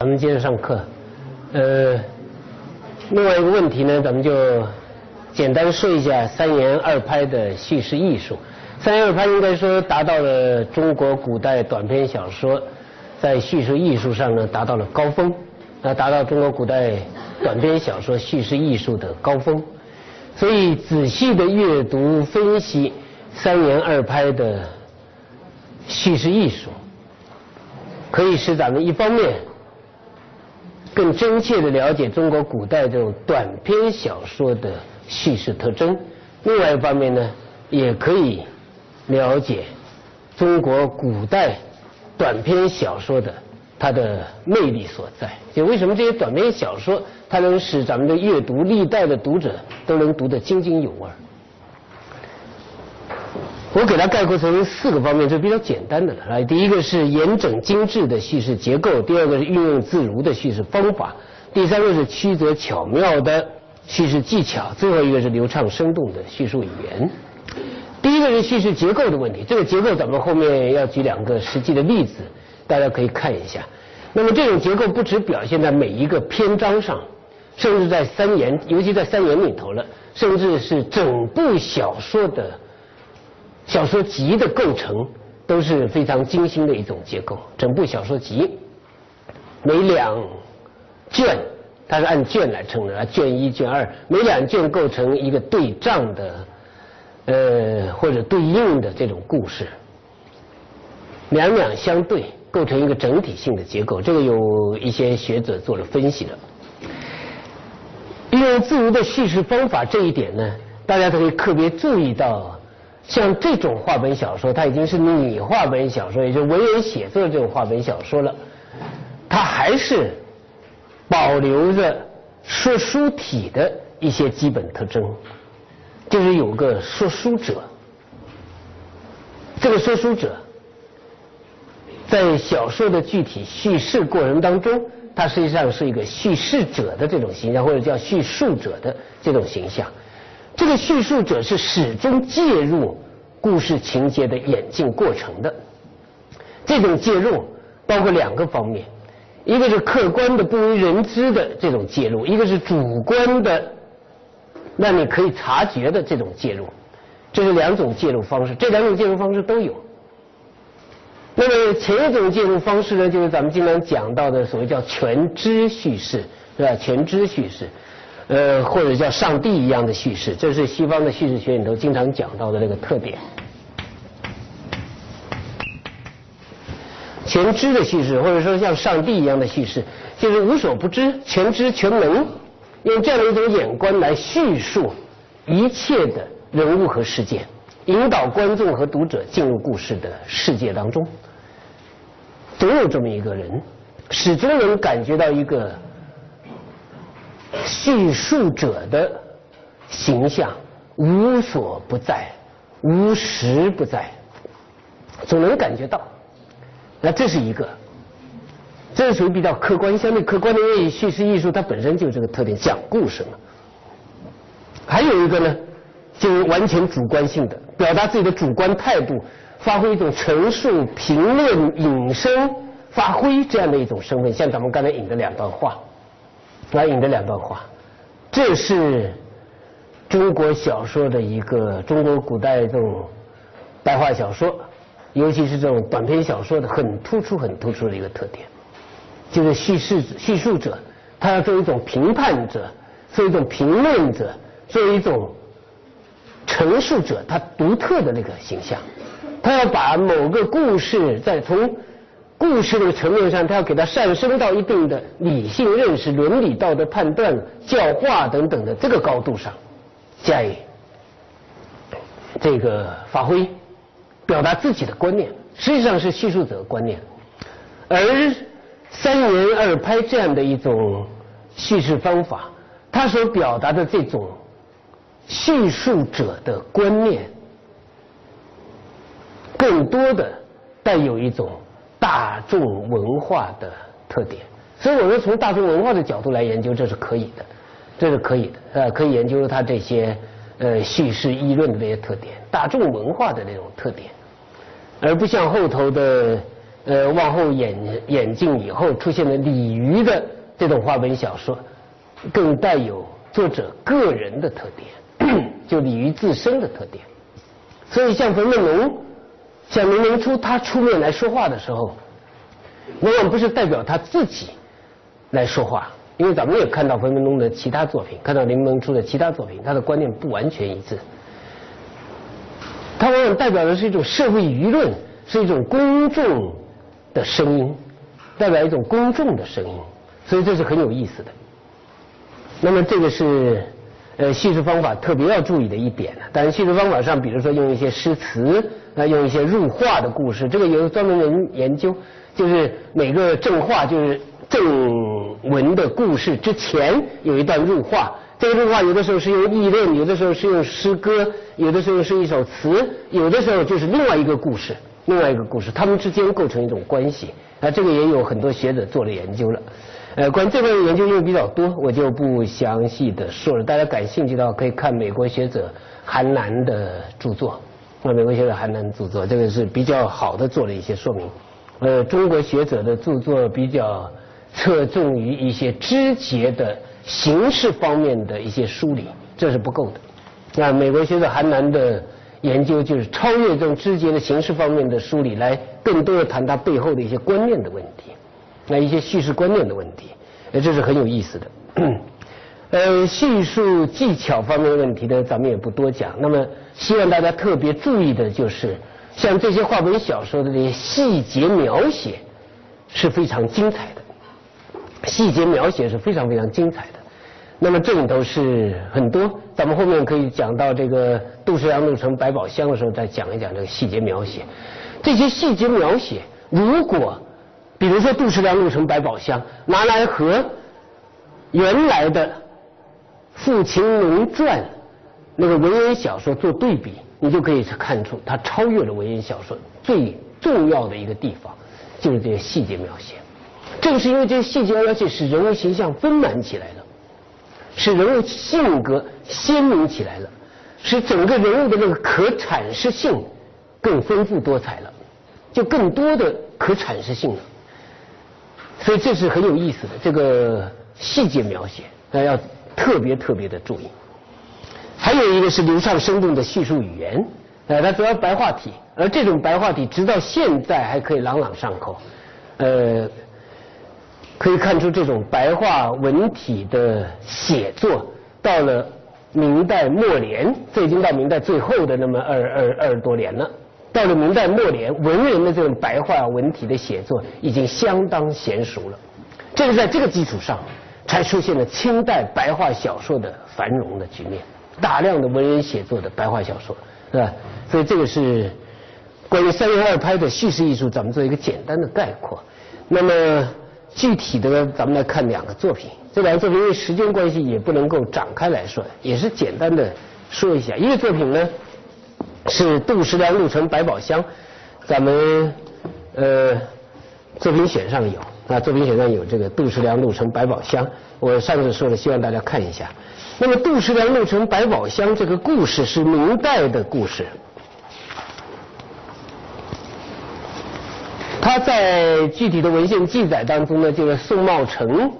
咱们接着上课。呃，另外一个问题呢，咱们就简单说一下三言二拍的叙事艺术。三言二拍应该说达到了中国古代短篇小说在叙事艺术上呢达到了高峰，那达到中国古代短篇小说叙事艺术的高峰。所以仔细的阅读分析三言二拍的叙事艺术，可以使咱们一方面。更真切地了解中国古代这种短篇小说的叙事特征，另外一方面呢，也可以了解中国古代短篇小说的它的魅力所在。就为什么这些短篇小说它能使咱们的阅读历代的读者都能读得津津有味？我给它概括成四个方面，这比较简单的了。啊，第一个是严整精致的叙事结构，第二个是运用自如的叙事方法，第三个是曲折巧妙的叙事技巧，最后一个是流畅生动的叙述语言。第一个是叙事结构的问题，这个结构咱们后面要举两个实际的例子，大家可以看一下。那么这种结构不只表现在每一个篇章上，甚至在三言，尤其在三言里头了，甚至是整部小说的。小说集的构成都是非常精心的一种结构。整部小说集每两卷，它是按卷来称的，卷一、卷二，每两卷构成一个对仗的，呃或者对应的这种故事，两两相对，构成一个整体性的结构。这个有一些学者做了分析了。运用自如的叙事方法这一点呢，大家都可以特别注意到。像这种话本小说，它已经是拟话本小说，也就文人写作这种话本小说了。它还是保留着说书体的一些基本特征，就是有个说书者。这个说书者在小说的具体叙事过程当中，他实际上是一个叙事者的这种形象，或者叫叙述者的这种形象。这个叙述者是始终介入故事情节的演进过程的。这种介入包括两个方面，一个是客观的不为人知的这种介入，一个是主观的让你可以察觉的这种介入。这是两种介入方式，这两种介入方式都有。那么前一种介入方式呢，就是咱们经常讲到的所谓叫全知叙事，是吧？全知叙事。呃，或者叫上帝一样的叙事，这是西方的叙事学里头经常讲到的那个特点。全知的叙事，或者说像上帝一样的叙事，就是无所不知、全知全能，用这样的一种眼光来叙述一切的人物和事件，引导观众和读者进入故事的世界当中。总有这么一个人，始终能感觉到一个。叙述者的形象无所不在，无时不在，总能感觉到。那这是一个，这是属于比较客观、相对客观的，因为叙事艺术它本身就这个特点，讲故事嘛。还有一个呢，就是完全主观性的，表达自己的主观态度，发挥一种陈述、评论、引申、发挥这样的一种身份，像咱们刚才引的两段话。来引的两段话，这是中国小说的一个中国古代这种白话小说，尤其是这种短篇小说的很突出、很突出的一个特点，就是叙事叙述者，他要做一种评判者，做一种评论者，做一种陈述者，他独特的那个形象，他要把某个故事再从。故事这个层面上，他要给它上升到一定的理性认识、伦理道德判断、教化等等的这个高度上，加以这个发挥，表达自己的观念，实际上是叙述者观念。而三言二拍这样的一种叙事方法，它所表达的这种叙述者的观念，更多的带有一种。大众文化的特点，所以我说从大众文化的角度来研究，这是可以的，这是可以的，呃，可以研究它这些呃叙事议论的这些特点，大众文化的那种特点，而不像后头的呃往后演演进以后出现的鲤鱼的这种话本小说，更带有作者个人的特点，就鲤鱼自身的特点。所以像冯梦龙，像林明初，他出面来说话的时候，往往不是代表他自己来说话，因为咱们也看到冯梦龙的其他作品，看到林明初的其他作品，他的观念不完全一致。他往往代表的是一种社会舆论，是一种公众的声音，代表一种公众的声音，所以这是很有意思的。那么这个是呃叙述方法特别要注意的一点。但是叙述方法上，比如说用一些诗词，啊用一些入画的故事，这个有专门人研究，就是每个正话就是正文的故事之前有一段入画。这个入画有的时候是用议论，有的时候是用诗歌，有的时候是一首词，有的时候就是另外一个故事，另外一个故事，他们之间构成一种关系。啊，这个也有很多学者做了研究了。呃，关于这方面研究因为比较多，我就不详细的说了。大家感兴趣的话，可以看美国学者韩南的著作。那美国学者韩南著作，这个是比较好的做了一些说明。呃，中国学者的著作比较侧重于一些枝节的。形式方面的一些梳理，这是不够的。那美国学者韩南的研究就是超越这种枝节的形式方面的梳理，来更多的谈它背后的一些观念的问题，那一些叙事观念的问题，呃，这是很有意思的。呃，叙述技巧方面的问题呢，咱们也不多讲。那么，希望大家特别注意的就是，像这些话本小说的这些细节描写是非常精彩的。细节描写是非常非常精彩的，那么这里头是很多，咱们后面可以讲到这个杜十娘怒城百宝箱的时候再讲一讲这个细节描写。这些细节描写，如果比如说杜十娘怒城百宝箱拿来和原来的《富秦龙传》那个文言小说做对比，你就可以看出它超越了文言小说最重要的一个地方，就是这些细节描写。正是因为这些细节描写使人物形象丰满起来了，使人物性格鲜明起来了，使整个人物的那个可阐释性更丰富多彩了，就更多的可阐释性了。所以这是很有意思的，这个细节描写那要特别特别的注意。还有一个是流畅生动的叙述语言，呃，它主要白话体，而这种白话体直到现在还可以朗朗上口，呃。可以看出，这种白话文体的写作，到了明代末年，这已经到明代最后的那么二二二十多年了。到了明代末年，文人的这种白话文体的写作已经相当娴熟了。正是在这个基础上，才出现了清代白话小说的繁荣的局面，大量的文人写作的白话小说，是吧？所以这个是关于三言二拍的叙事艺术，咱们做一个简单的概括。那么。具体的，咱们来看两个作品。这两个作品因为时间关系，也不能够展开来说，也是简单的说一下。一个作品呢是杜十娘怒城百宝箱，咱们呃作品选上有啊，作品选上有这个杜十娘怒城百宝箱。我上次说了，希望大家看一下。那么杜十娘怒城百宝箱这个故事是明代的故事。他在具体的文献记载当中呢，就是宋茂成，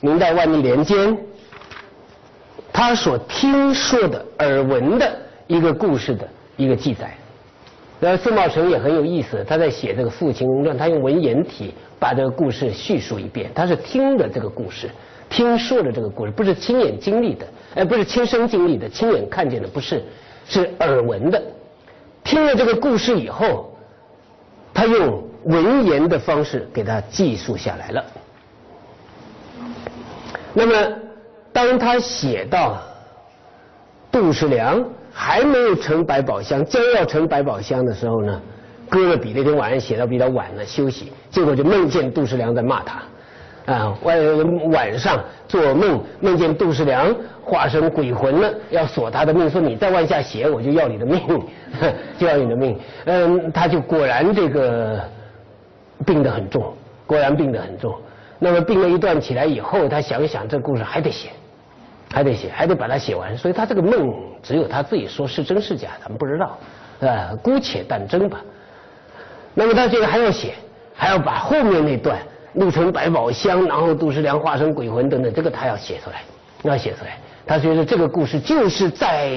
明代万历年间，他所听说的耳闻的一个故事的一个记载。那宋茂成也很有意思，他在写这个《父亲传》，他用文言体把这个故事叙述一遍。他是听的这个故事，听说的这个故事，不是亲眼经历的，哎，不是亲身经历的，亲眼看见的，不是，是耳闻的。听了这个故事以后，他用。文言的方式给他记述下来了。那么，当他写到杜十娘还没有成百宝箱，将要成百宝箱的时候呢，搁了笔，那天晚上写到比较晚了，休息，结果就梦见杜十娘在骂他。啊，晚晚上做梦，梦见杜十娘化身鬼魂了，要索他的命，说你再往下写，我就要你的命，就要你的命。嗯，他就果然这个。病得很重，果然病得很重。那么病了一段起来以后，他想想，这故事还得写，还得写，还得把它写完。所以他这个梦只有他自己说是真是假，咱们不知道，呃，姑且但真吧。那么他这个还要写，还要把后面那段陆沉百宝箱，然后杜十娘化成鬼魂等等，这个他要写出来，要写出来。他觉得这个故事就是在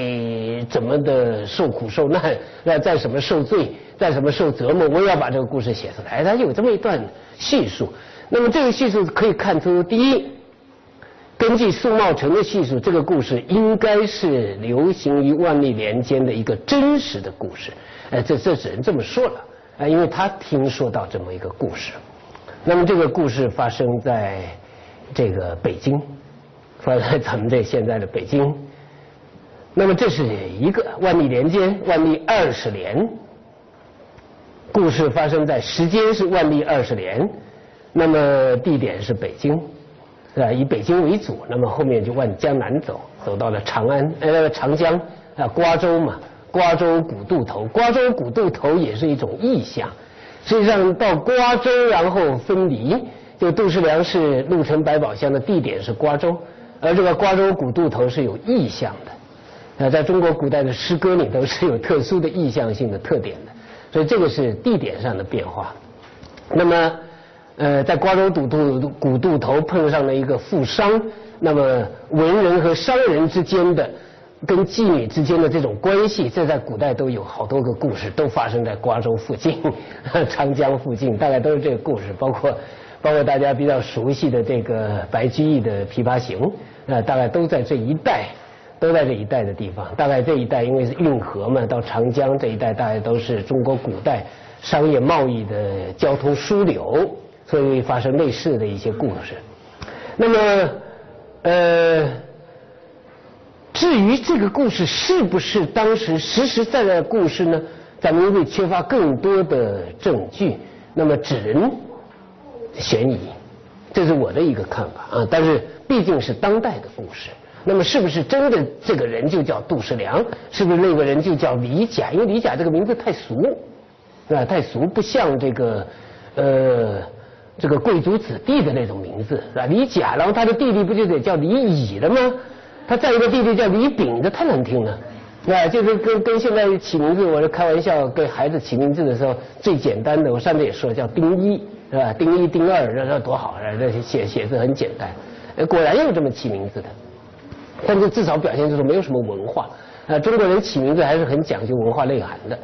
怎么的受苦受难，那在什么受罪，在什么受折磨，我也要把这个故事写出来。他有这么一段叙述。那么这个叙述可以看出，第一，根据宋茂成的叙述，这个故事应该是流行于万历年间的一个真实的故事。哎，这这只能这么说了。啊，因为他听说到这么一个故事。那么这个故事发生在这个北京。放在咱们这现在的北京，那么这是一个万历年间，万历二十年，故事发生在时间是万历二十年，那么地点是北京，是吧？以北京为主，那么后面就往江南走，走到了长安，呃，长江啊，瓜州嘛，瓜州古渡头，瓜州古渡头也是一种意象。实际上到瓜州，然后分离，就杜十娘是陆城百宝箱的地点是瓜州。而这个瓜州古渡头是有意象的，呃，在中国古代的诗歌里头是有特殊的意象性的特点的，所以这个是地点上的变化。那么，呃，在瓜州古渡古渡头碰上了一个富商，那么文人和商人之间的跟妓女之间的这种关系，这在古代都有好多个故事，都发生在瓜州附近、长江附近，大概都是这个故事，包括。包括大家比较熟悉的这个白居易的《琵琶行》，呃，大概都在这一带，都在这一带的地方。大概这一带因为是运河嘛，到长江这一带，大概都是中国古代商业贸易的交通枢纽，所以发生类似的一些故事。那么，呃，至于这个故事是不是当时实实在在的故事呢？咱们因为缺乏更多的证据，那么只能。悬疑，这是我的一个看法啊。但是毕竟是当代的故事，那么是不是真的这个人就叫杜十娘？是不是那个人就叫李甲？因为李甲这个名字太俗，啊，太俗，不像这个呃这个贵族子弟的那种名字，是吧？李甲，然后他的弟弟不就得叫李乙了吗？他再一个弟弟叫李丙，这太难听了，啊，就是跟跟现在起名字，我是开玩笑，给孩子起名字的时候最简单的，我上面也说叫丁一。是吧？丁一、丁二，那那多好！这写写字很简单，果然有这么起名字的。但是至少表现就是没有什么文化。啊，中国人起名字还是很讲究文化内涵的。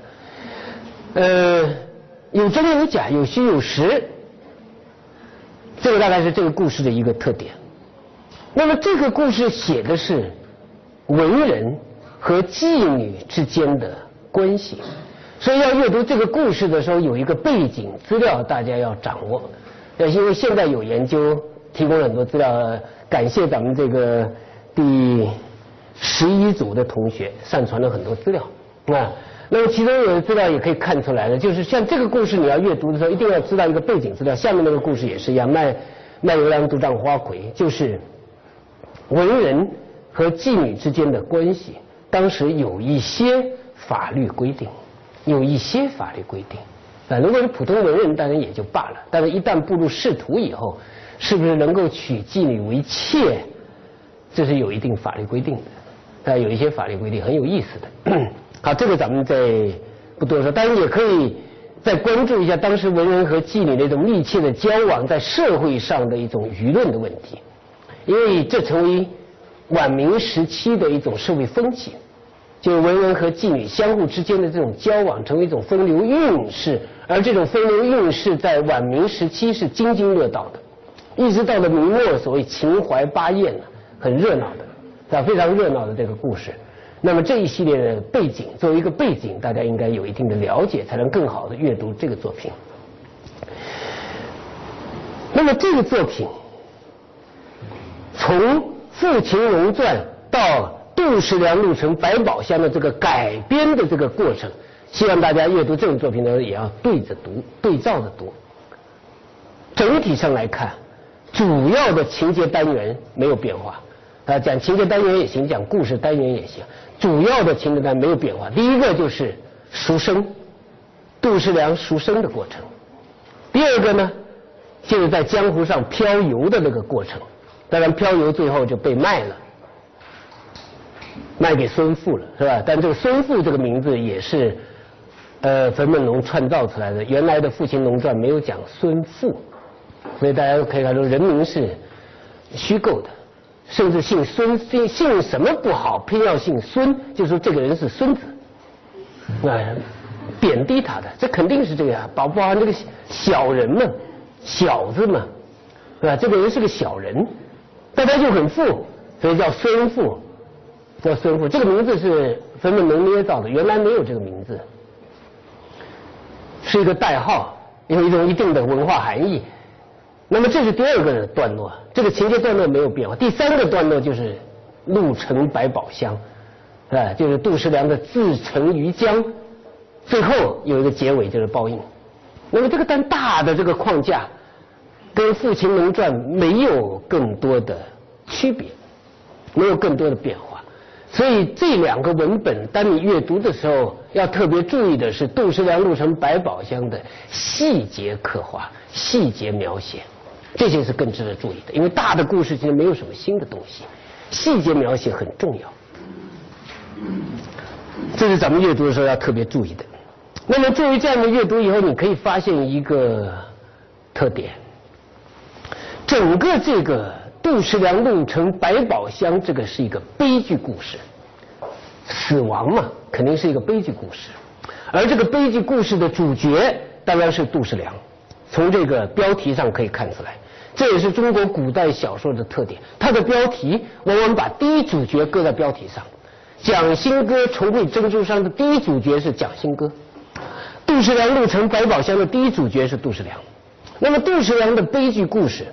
呃，有真有假，有虚有实，这个大概是这个故事的一个特点。那么这个故事写的是文人和妓女之间的关系。所以要阅读这个故事的时候，有一个背景资料，大家要掌握。要因为现在有研究提供了很多资料，感谢咱们这个第十一组的同学上传了很多资料啊。那么其中有的资料也可以看出来的，就是像这个故事你要阅读的时候，一定要知道一个背景资料。下面那个故事也是一样，卖卖油郎独占花魁，就是文人和妓女之间的关系，当时有一些法律规定。有一些法律规定，啊，如果是普通文人，当然也就罢了。但是，一旦步入仕途以后，是不是能够娶妓女为妾，这是有一定法律规定的。啊，有一些法律规定很有意思的。好，这个咱们再不多说。当然，也可以再关注一下当时文人和妓女那种密切的交往，在社会上的一种舆论的问题，因为这成为晚明时期的一种社会风气。就文人和妓女相互之间的这种交往，成为一种风流韵事，而这种风流韵事在晚明时期是津津乐道的，一直到了明末，所谓秦淮八艳，很热闹的，啊，非常热闹的这个故事。那么这一系列的背景，作为一个背景，大家应该有一定的了解，才能更好的阅读这个作品。那么这个作品，从《父秦荣传》到。杜十娘录成百宝箱的这个改编的这个过程，希望大家阅读这种作品的时候也要对着读、对照着读。整体上来看，主要的情节单元没有变化，啊，讲情节单元也行，讲故事单元也行。主要的情节单元没有变化。第一个就是赎身，杜十娘赎身的过程。第二个呢，就是在江湖上漂游的那个过程。当然，漂游最后就被卖了。卖给孙富了，是吧？但这个孙富这个名字也是呃，冯梦龙创造出来的。原来的《父亲龙传》没有讲孙富，所以大家可以看出人名是虚构的，甚至姓孙姓姓什么不好，偏要姓孙，就说这个人是孙子，啊，贬低他的，这肯定是这个呀，包包含这个小人嘛，小子嘛，是吧？这个人是个小人，但他就很富，所以叫孙富。叫孙富，这个名字是冯梦龙捏造的，原来没有这个名字，是一个代号，有一种一定的文化含义。那么这是第二个段落，这个情节段落没有变化。第三个段落就是陆城百宝箱，啊，就是杜十娘的自沉于江，最后有一个结尾就是报应。那么这个但大的这个框架跟《父亲龙传》没有更多的区别，没有更多的变化。所以这两个文本，当你阅读的时候，要特别注意的是杜十娘录成百宝箱的细节刻画、细节描写，这些是更值得注意的。因为大的故事其实没有什么新的东西，细节描写很重要。这是咱们阅读的时候要特别注意的。那么作为这样的阅读以后，你可以发现一个特点：整个这个。杜十娘弄成百宝箱，这个是一个悲剧故事，死亡嘛，肯定是一个悲剧故事。而这个悲剧故事的主角当然是杜十娘，从这个标题上可以看出来，这也是中国古代小说的特点。它的标题往往把第一主角搁在标题上，《蒋新歌重会珍珠山》的第一主角是蒋新歌，杜十娘弄成百宝箱的第一主角是杜十娘。那么杜十娘的悲剧故事。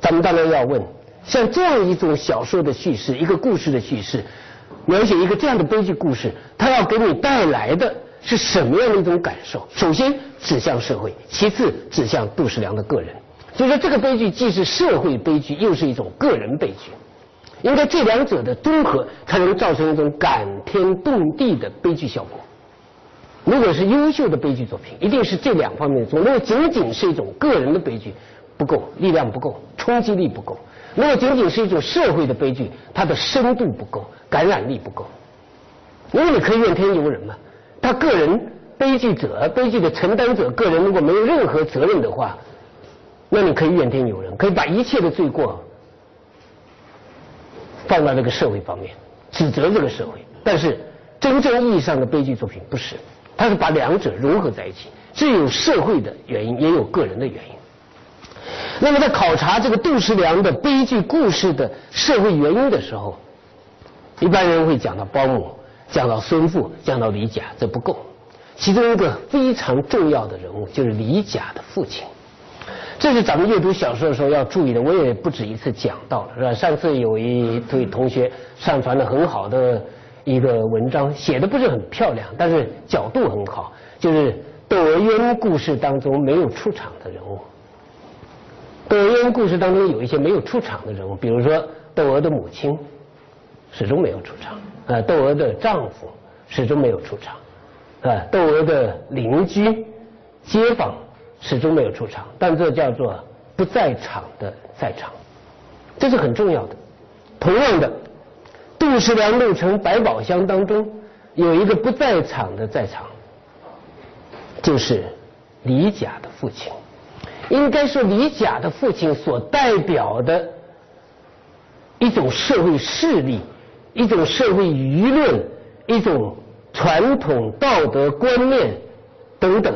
咱们当然要问，像这样一种小说的叙事，一个故事的叙事，描写一个这样的悲剧故事，它要给你带来的是什么样的一种感受？首先指向社会，其次指向杜十娘的个人。所以说，这个悲剧既是社会悲剧，又是一种个人悲剧。应该这两者的综合，才能造成一种感天动地的悲剧效果。如果是优秀的悲剧作品，一定是这两方面的综合。如果仅仅是一种个人的悲剧，不够，力量不够，冲击力不够。如果仅仅是一种社会的悲剧，它的深度不够，感染力不够。因为你可以怨天尤人嘛，他个人悲剧者、悲剧的承担者个人如果没有任何责任的话，那你可以怨天尤人，可以把一切的罪过放到这个社会方面，指责这个社会。但是真正意义上的悲剧作品不是，它是把两者融合在一起，既有社会的原因，也有个人的原因。那么，在考察这个杜十娘的悲剧故事的社会原因的时候，一般人会讲到包姆，讲到孙父，讲到李甲，这不够。其中一个非常重要的人物就是李甲的父亲，这是咱们阅读小说的时候要注意的。我也不止一次讲到了，是吧？上次有一位同学上传了很好的一个文章，写的不是很漂亮，但是角度很好，就是窦娥冤故事当中没有出场的人物。窦娥冤故事当中有一些没有出场的人物，比如说窦娥的母亲始终没有出场，啊，窦娥的丈夫始终没有出场，啊，窦娥的邻居、街坊始终没有出场，但这叫做不在场的在场，这是很重要的。同样的，杜十娘怒成百宝箱当中有一个不在场的在场，就是李甲的父亲。应该说，李甲的父亲所代表的一种社会势力、一种社会舆论、一种传统道德观念等等，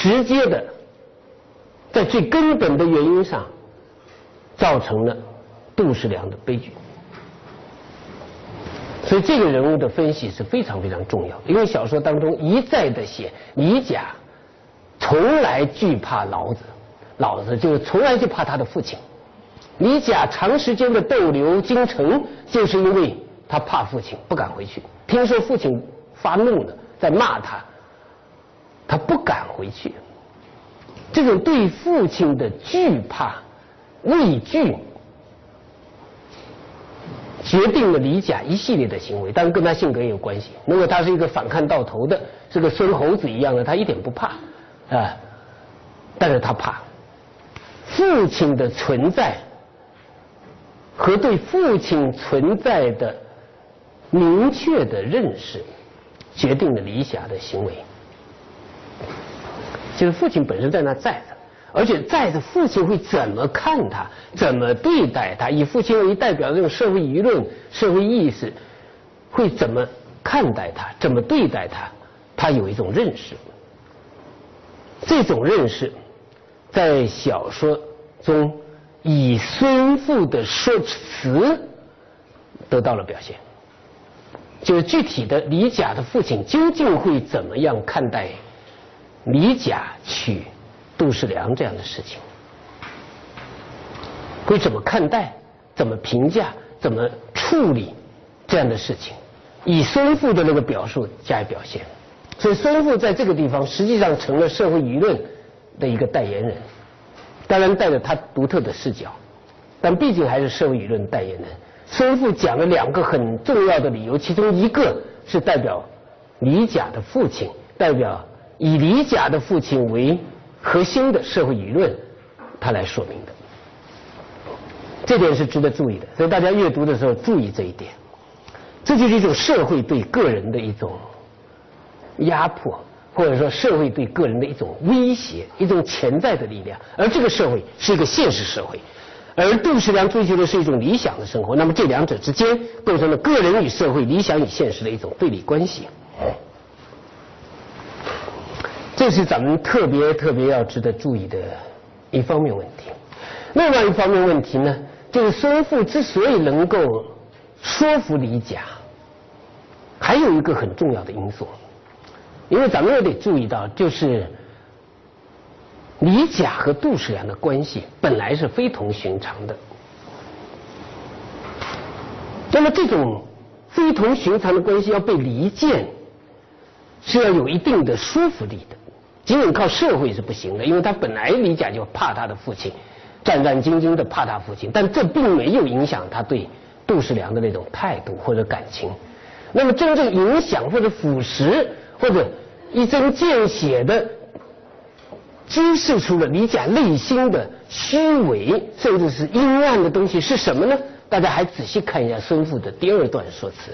直接的在最根本的原因上，造成了杜十娘的悲剧。所以，这个人物的分析是非常非常重要的，因为小说当中一再的写李甲。从来惧怕老子，老子就是从来就怕他的父亲。李甲长时间的逗留京城，就是因为他怕父亲，不敢回去。听说父亲发怒了，在骂他，他不敢回去。这种对父亲的惧怕、畏惧，决定了李甲一系列的行为，当然跟他性格也有关系。如果他是一个反抗到头的，是个孙猴子一样的，他一点不怕。啊！但是他怕父亲的存在和对父亲存在的明确的认识，决定了李霞的行为。就是父亲本身在那在着，而且在的父亲会怎么看他，怎么对待他？以父亲为代表的这种社会舆论、社会意识，会怎么看待他？怎么对待他？他有一种认识。这种认识，在小说中以孙父的说辞得到了表现。就是具体的李甲的父亲究竟会怎么样看待李甲娶杜世良这样的事情？会怎么看待？怎么评价？怎么处理这样的事情？以孙父的那个表述加以表现。所以孙父在这个地方实际上成了社会舆论的一个代言人，当然带着他独特的视角，但毕竟还是社会舆论代言人。孙父讲了两个很重要的理由，其中一个是代表李甲的父亲，代表以李甲的父亲为核心的社会舆论，他来说明的。这点是值得注意的，所以大家阅读的时候注意这一点。这就是一种社会对个人的一种。压迫，或者说社会对个人的一种威胁，一种潜在的力量，而这个社会是一个现实社会，而杜十娘追求的是一种理想的生活，那么这两者之间构成了个人与社会、理想与现实的一种对立关系。这是咱们特别特别要值得注意的一方面问题。另外一方面问题呢，就是孙父之所以能够说服李甲，还有一个很重要的因素。因为咱们也得注意到，就是李甲和杜十娘的关系本来是非同寻常的。那么这种非同寻常的关系要被离间，是要有一定的说服力的。仅仅靠社会是不行的，因为他本来李甲就怕他的父亲，战战兢兢的怕他父亲，但这并没有影响他对杜世良的那种态度或者感情。那么真正影响或者腐蚀。或者一针见血的揭示出了李甲内心的虚伪，甚至是阴暗的东西是什么呢？大家还仔细看一下孙父的第二段说辞。